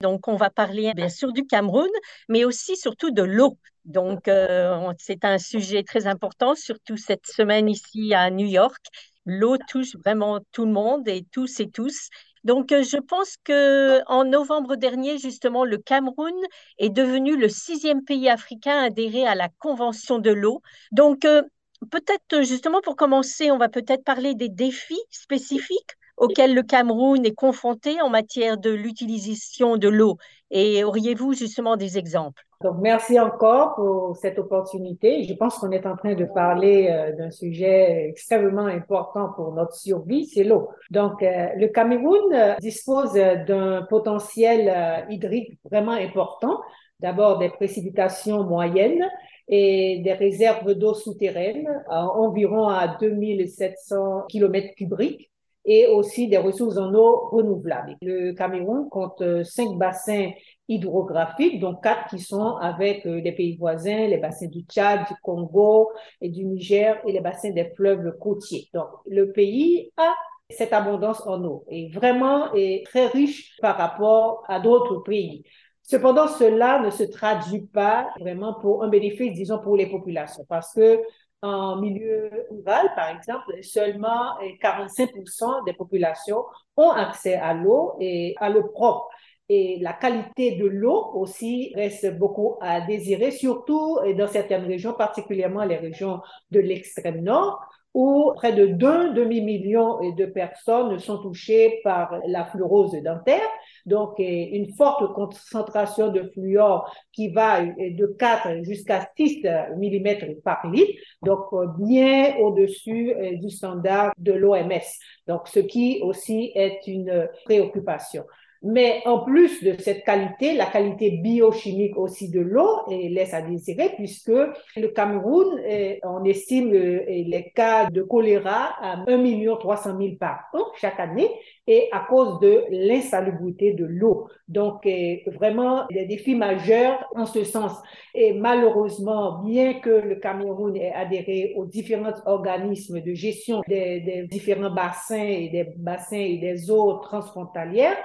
Donc, on va parler bien sûr du Cameroun, mais aussi surtout de l'eau. Donc, euh, c'est un sujet très important, surtout cette semaine ici à New York. L'eau touche vraiment tout le monde et tous et tous. Donc, euh, je pense que en novembre dernier, justement, le Cameroun est devenu le sixième pays africain adhéré à la Convention de l'eau. Donc, euh, peut-être justement pour commencer, on va peut-être parler des défis spécifiques auxquels le Cameroun est confronté en matière de l'utilisation de l'eau. Et auriez-vous justement des exemples? Donc, merci encore pour cette opportunité. Je pense qu'on est en train de parler euh, d'un sujet extrêmement important pour notre survie, c'est l'eau. Donc, euh, le Cameroun euh, dispose d'un potentiel hydrique vraiment important. D'abord, des précipitations moyennes et des réserves d'eau souterraines, environ à 2700 km cubiques et aussi des ressources en eau renouvelables. Le Cameroun compte euh, cinq bassins hydrographiques, dont quatre qui sont avec euh, les pays voisins, les bassins du Tchad, du Congo et du Niger et les bassins des fleuves côtiers. Donc, le pays a cette abondance en eau et vraiment est très riche par rapport à d'autres pays. Cependant, cela ne se traduit pas vraiment pour un bénéfice, disons, pour les populations, parce que en milieu rural, par exemple, seulement 45% des populations ont accès à l'eau et à l'eau propre. Et la qualité de l'eau aussi reste beaucoup à désirer, surtout dans certaines régions, particulièrement les régions de l'extrême nord, où près de 2 demi-millions de personnes sont touchées par la fluorose dentaire, donc une forte concentration de fluor qui va de 4 jusqu'à 6 mm par litre, donc bien au-dessus euh, du standard de l'OMS, donc ce qui aussi est une préoccupation. Mais en plus de cette qualité, la qualité biochimique aussi de l'eau laisse à désirer puisque le Cameroun, on estime euh, les cas de choléra à 1 300 000 par an chaque année et à cause de l'insalubrité de l'eau. Donc, euh, vraiment, des défis majeurs en ce sens. Et malheureusement, bien que le Cameroun ait adhéré aux différents organismes de gestion des, différents bassins et des bassins et des eaux transfrontalières,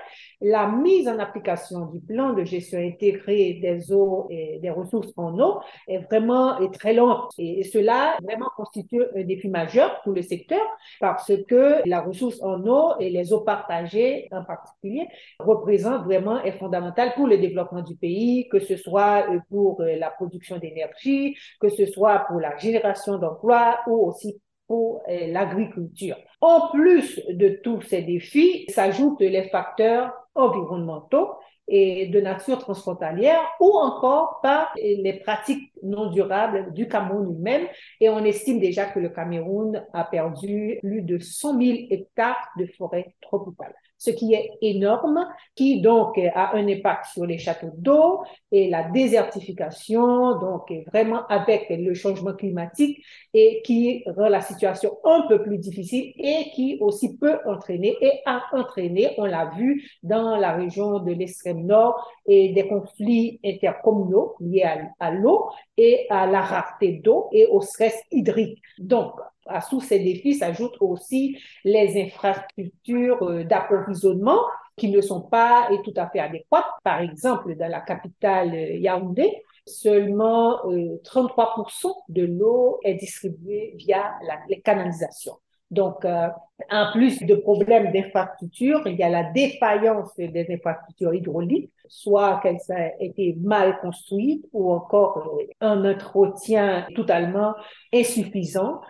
la mise en application du plan de gestion intégrée des eaux et des ressources en eau est vraiment est très lente. Et cela vraiment constitue un défi majeur pour le secteur parce que la ressource en eau et les eaux partagées en particulier représentent vraiment est fondamental pour le développement du pays, que ce soit euh, pour euh, la production d'énergie, que ce soit pour la génération d'emplois ou aussi pour euh, l'agriculture. En plus de tous ces défis, s'ajoutent les facteurs environnementaux et de nature transfrontalière ou encore par les pratiques non durables du Cameroun lui-même. Et on estime déjà que le Cameroun a perdu plus de 100 000 hectares de forêt tropicale ce qui est énorme, qui donc a un impact sur les châteaux d'eau et la désertification, donc vraiment avec le changement climatique et qui rend la situation un peu plus difficile et qui aussi peut entraîner et a entraîné, on l'a vu dans la région de l'extrême nord et des conflits intercommunaux liés à, à l'eau et à la rareté d'eau et au stress hydrique. Donc, à tous ces défis s'ajoutent aussi les infrastructures euh, d'approvisionnement qui ne sont pas tout à fait adéquates. Par exemple, dans la capitale euh, Yaoundé, seulement 33% euh, de l'eau est distribuée via les canalisations. Donc, en plus de problèmes d'infrastructure, il y a la défaillance des infrastructures hydrauliques, soit qu'elles aient été mal construites ou encore un entretien totalement insuffisant.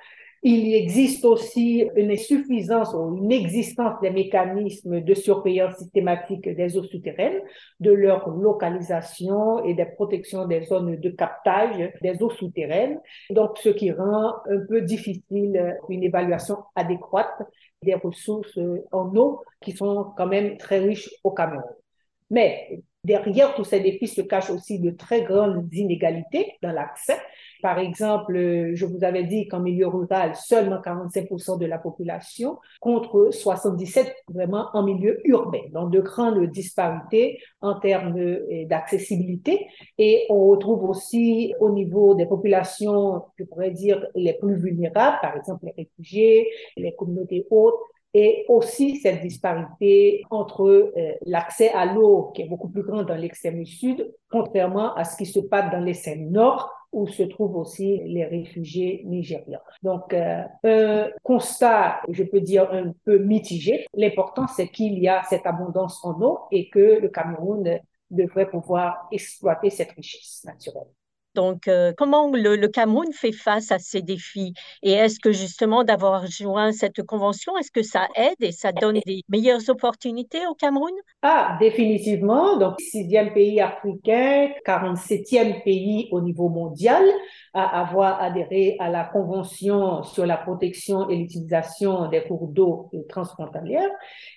Il existe aussi une insuffisance ou une existence des mécanismes de surveillance systématique des eaux souterraines, de leur localisation et des protections des zones de captage des eaux souterraines. Donc, ce qui rend un peu difficile une évaluation adéquate des ressources en eau qui sont quand même très riches au Cameroun. Mais derrière tous ces défis se cachent aussi de très grandes inégalités dans l'accès par exemple, je vous avais dit qu'en milieu rural, seulement 45% de la population contre 77 vraiment en milieu urbain. Donc, de grandes disparités en termes d'accessibilité. Et on retrouve aussi au niveau des populations, je pourrais dire, les plus vulnérables, par exemple les réfugiés, les communautés hautes, et aussi cette disparité entre euh, l'accès à l'eau qui est beaucoup plus grand dans l'extrême sud, contrairement à ce qui se passe dans l'extrême nord où se trouvent aussi les réfugiés nigérians. Donc, euh, un constat, je peux dire, un peu mitigé. L'important, c'est qu'il y a cette abondance en eau et que le Cameroun devrait pouvoir exploiter cette richesse naturelle. Donc, euh, comment le, Cameroun fait face à ces défis? Et est-ce que justement d'avoir joint cette convention, est-ce que ça aide et ça donne des meilleures opportunités au Cameroun? Ah, définitivement. Donc, sixième pays africain, 47e pays au niveau mondial à avoir adhéré à la convention sur la protection et l'utilisation des cours d'eau transfrontalières.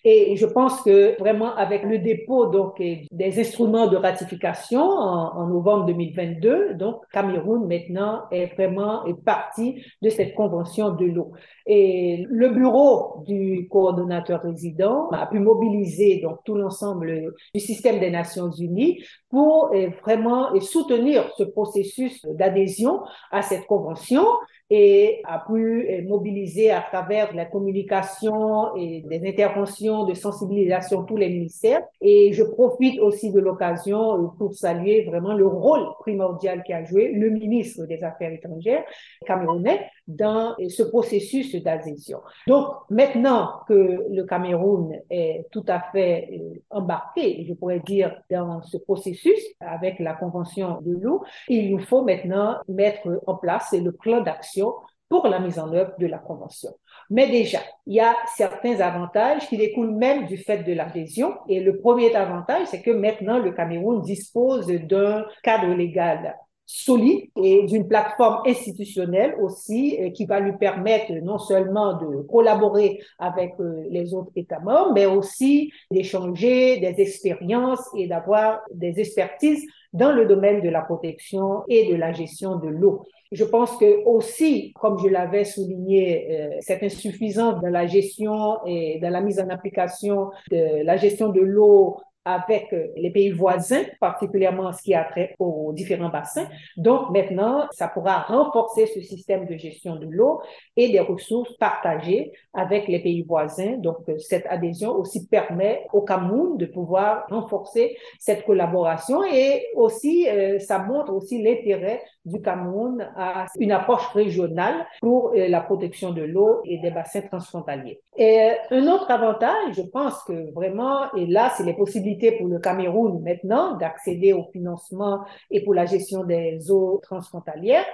Et je pense que vraiment avec le dépôt donc des instruments de ratification en, en novembre 2022, donc, Cameroun, maintenant, est vraiment est partie de cette convention de l'eau. Et le bureau du coordonnateur résident a pu mobiliser donc tout l'ensemble du système des Nations Unies pour eh, vraiment soutenir ce processus d'adhésion à cette convention et a pu eh, mobiliser à travers la communication et des interventions de sensibilisation tous les ministères. Et je profite aussi de l'occasion euh, pour saluer vraiment le rôle primordial qu'a joué le ministre des Affaires étrangères camerounais dans ce processus d'adhésion. Donc, maintenant que le Cameroun est tout à fait euh, embarqué, je pourrais dire, dans ce processus avec la Convention de l'eau, il nous faut maintenant mettre en place le plan d'action pour la mise en œuvre de la Convention. Mais déjà, il y a certains avantages qui découlent même du fait de l'adhésion. Et le premier avantage, c'est que maintenant, le Cameroun dispose d'un cadre légal solide et d'une plateforme institutionnelle aussi euh, qui va lui permettre non seulement de collaborer avec euh, les autres États membres, mais aussi d'échanger des expériences et d'avoir des expertises dans le domaine de la protection et de la gestion de l'eau. Je pense que aussi, comme je l'avais souligné, euh, c'est insuffisant dans la gestion et dans la mise en application de la gestion de l'eau avec euh, les pays voisins, particulièrement ce qui a trait aux différents bassins. Donc maintenant, ça pourra renforcer ce système de gestion de l'eau et des ressources partagées avec les pays voisins. Donc euh, cette adhésion aussi permet au Cameroun de pouvoir renforcer cette collaboration et aussi euh, ça montre aussi l'intérêt du Cameroun à une approche régionale pour la protection de l'eau et des bassins transfrontaliers. Et un autre avantage, je pense que vraiment, et là, c'est les possibilités pour le Cameroun maintenant d'accéder au financement et pour la gestion des eaux transfrontalières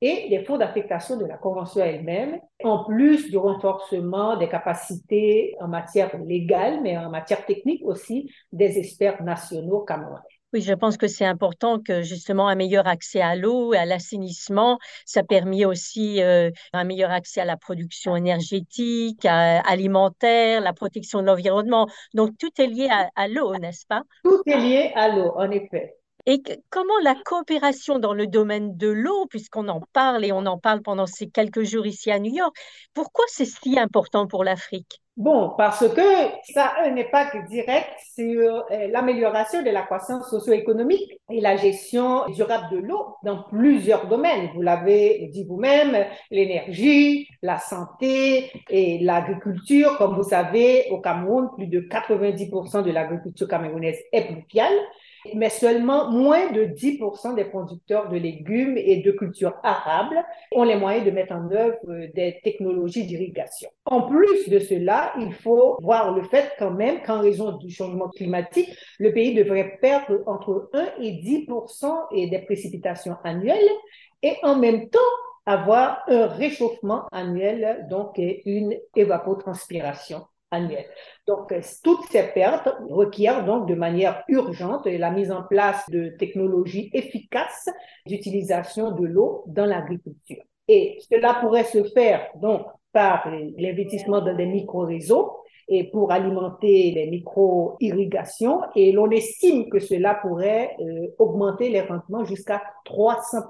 et les fonds d'affectation de la Convention elle-même, en plus du renforcement des capacités en matière légale, mais en matière technique aussi, des experts nationaux camerounais. Oui, je pense que c'est important que justement un meilleur accès à l'eau et à l'assainissement, ça permet aussi euh, un meilleur accès à la production énergétique, alimentaire, la protection de l'environnement. Donc tout est lié à, à l'eau, n'est-ce pas? Tout est lié à l'eau, en effet. Et comment la coopération dans le domaine de l'eau, puisqu'on en parle et on en parle pendant ces quelques jours ici à New York, pourquoi c'est si important pour l'Afrique? Bon, parce que ça a un impact direct sur l'amélioration de la croissance socio-économique et la gestion durable de l'eau dans plusieurs domaines. Vous l'avez dit vous-même, l'énergie, la santé et l'agriculture. Comme vous savez, au Cameroun, plus de 90% de l'agriculture camerounaise est pluviale mais seulement moins de 10% des producteurs de légumes et de cultures arables ont les moyens de mettre en œuvre euh, des technologies d'irrigation. En plus de cela, il faut voir le fait quand même qu'en raison du changement climatique, le pays devrait perdre entre 1 et 10% des précipitations annuelles et en même temps avoir un réchauffement annuel, donc une évapotranspiration Donc, euh, toutes ces pertes requièrent donc de manière urgente la mise en place de technologies efficaces d'utilisation de l'eau dans l'agriculture. Et cela pourrait se faire donc par l'investissement dans des micro-réseaux et pour alimenter les micro-irrigations. Et l'on estime que cela pourrait euh, augmenter les rendements jusqu'à 300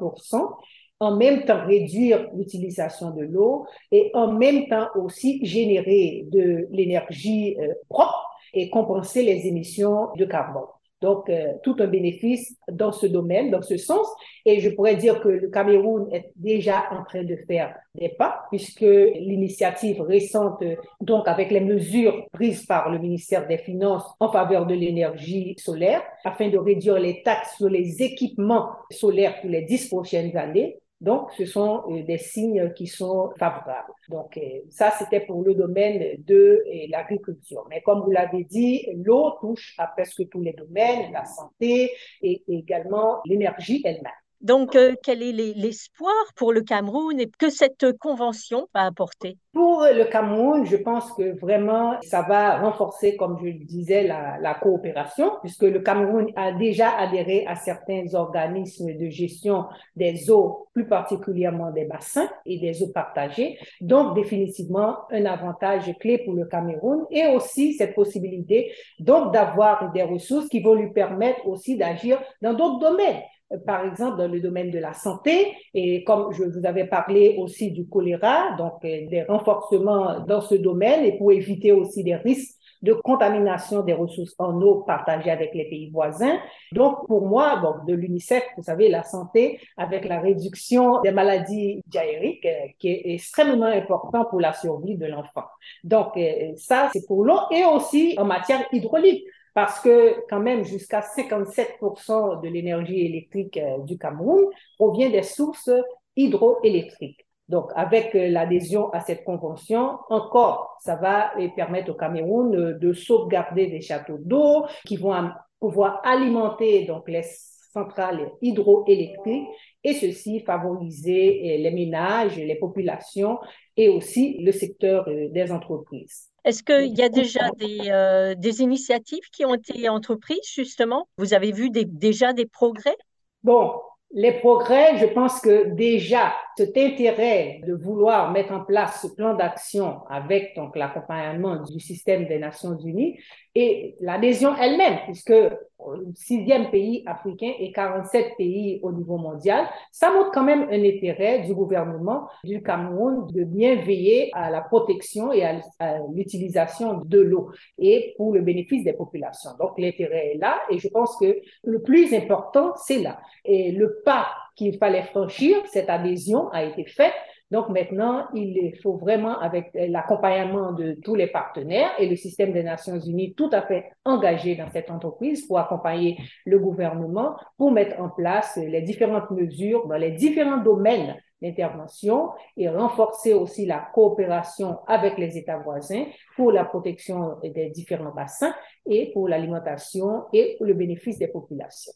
en même temps réduire l'utilisation de l'eau et en même temps aussi générer de l'énergie euh, propre et compenser les émissions de carbone. Donc, euh, tout un bénéfice dans ce domaine, dans ce sens. Et je pourrais dire que le Cameroun est déjà en train de faire des pas, puisque l'initiative récente, donc avec les mesures prises par le ministère des Finances en faveur de l'énergie solaire, afin de réduire les taxes sur les équipements solaires pour les dix prochaines années, donc, ce sont euh, des signes qui sont favorables. Donc, euh, ça, c'était pour le domaine de euh, l'agriculture. Mais comme vous l'avez dit, l'eau touche à presque tous les domaines, la santé et également l'énergie elle-même. Donc, quel est l'espoir pour le Cameroun et que cette convention va apporter? Pour le Cameroun, je pense que vraiment, ça va renforcer, comme je le disais, la, la, coopération, puisque le Cameroun a déjà adhéré à certains organismes de gestion des eaux, plus particulièrement des bassins et des eaux partagées. Donc, définitivement, un avantage clé pour le Cameroun et aussi cette possibilité, d'avoir des ressources qui vont lui permettre aussi d'agir dans d'autres domaines par exemple dans le domaine de la santé, et comme je vous avais parlé aussi du choléra, donc euh, des renforcements dans ce domaine et pour éviter aussi des risques de contamination des ressources en eau partagées avec les pays voisins. Donc, pour moi, bon, de l'UNICEF, vous savez, la santé avec la réduction des maladies diarrhéiques, euh, qui est extrêmement important pour la survie de l'enfant. Donc, euh, ça, c'est pour l'eau et aussi en matière hydraulique parce que quand même jusqu'à 57% de l'énergie électrique euh, du Cameroun provient des sources hydroélectriques. Donc, avec euh, l'adhésion à cette convention, encore, ça va permettre au Cameroun euh, de sauvegarder des châteaux d'eau qui vont pouvoir alimenter donc les centrales hydroélectriques et ceci favoriser les ménages, les populations et aussi le secteur des entreprises. Est-ce qu'il y a déjà des, euh, des, initiatives qui ont été entreprises, justement? Vous avez vu déjà des progrès? Bon, les progrès, je pense que déjà, cet intérêt de vouloir mettre en place ce plan d'action avec donc l'accompagnement du système des Nations Unies et l'adhésion elle-même, puisque sixième pays africain et 47 pays au niveau mondial, ça montre quand même un intérêt du gouvernement du Cameroun de bien veiller à la protection et à l'utilisation de l'eau et pour le bénéfice des populations. Donc l'intérêt est là et je pense que le plus important, c'est là. Et le pas qu'il fallait franchir, cette adhésion a été faite donc maintenant, il faut vraiment, avec l'accompagnement de tous les partenaires et le système des Nations Unies tout à fait engagé dans cette entreprise pour accompagner le gouvernement, pour mettre en place les différentes mesures dans les différents domaines d'intervention et renforcer aussi la coopération avec les États voisins pour la protection des différents bassins et pour l'alimentation et pour le bénéfice des populations.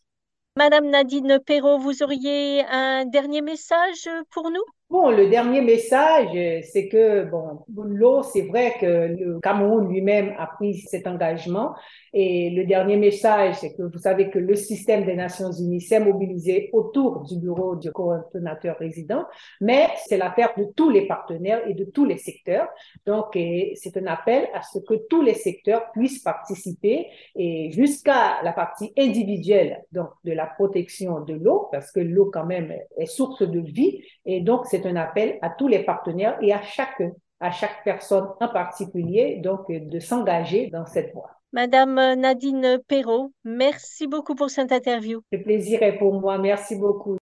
Madame Nadine Perrault, vous auriez un dernier message pour nous? Bon, le dernier message, c'est que, bon, l'eau, c'est vrai que le Cameroun lui-même a pris cet engagement. Et le dernier message, c'est que vous savez que le système des Nations Unies s'est mobilisé autour du bureau du coordonnateur résident, mais c'est l'affaire de tous les partenaires et de tous les secteurs. Donc, c'est un appel à ce que tous les secteurs puissent participer et jusqu'à la partie individuelle, donc de la protection de l'eau, parce que l'eau quand même est source de vie. Et donc, c'est un appel à tous les partenaires et à chaque, à chaque personne en particulier, donc, de s'engager dans cette voie. Madame Nadine Perrault, merci beaucoup pour cette interview. Le plaisir est pour moi. Merci beaucoup.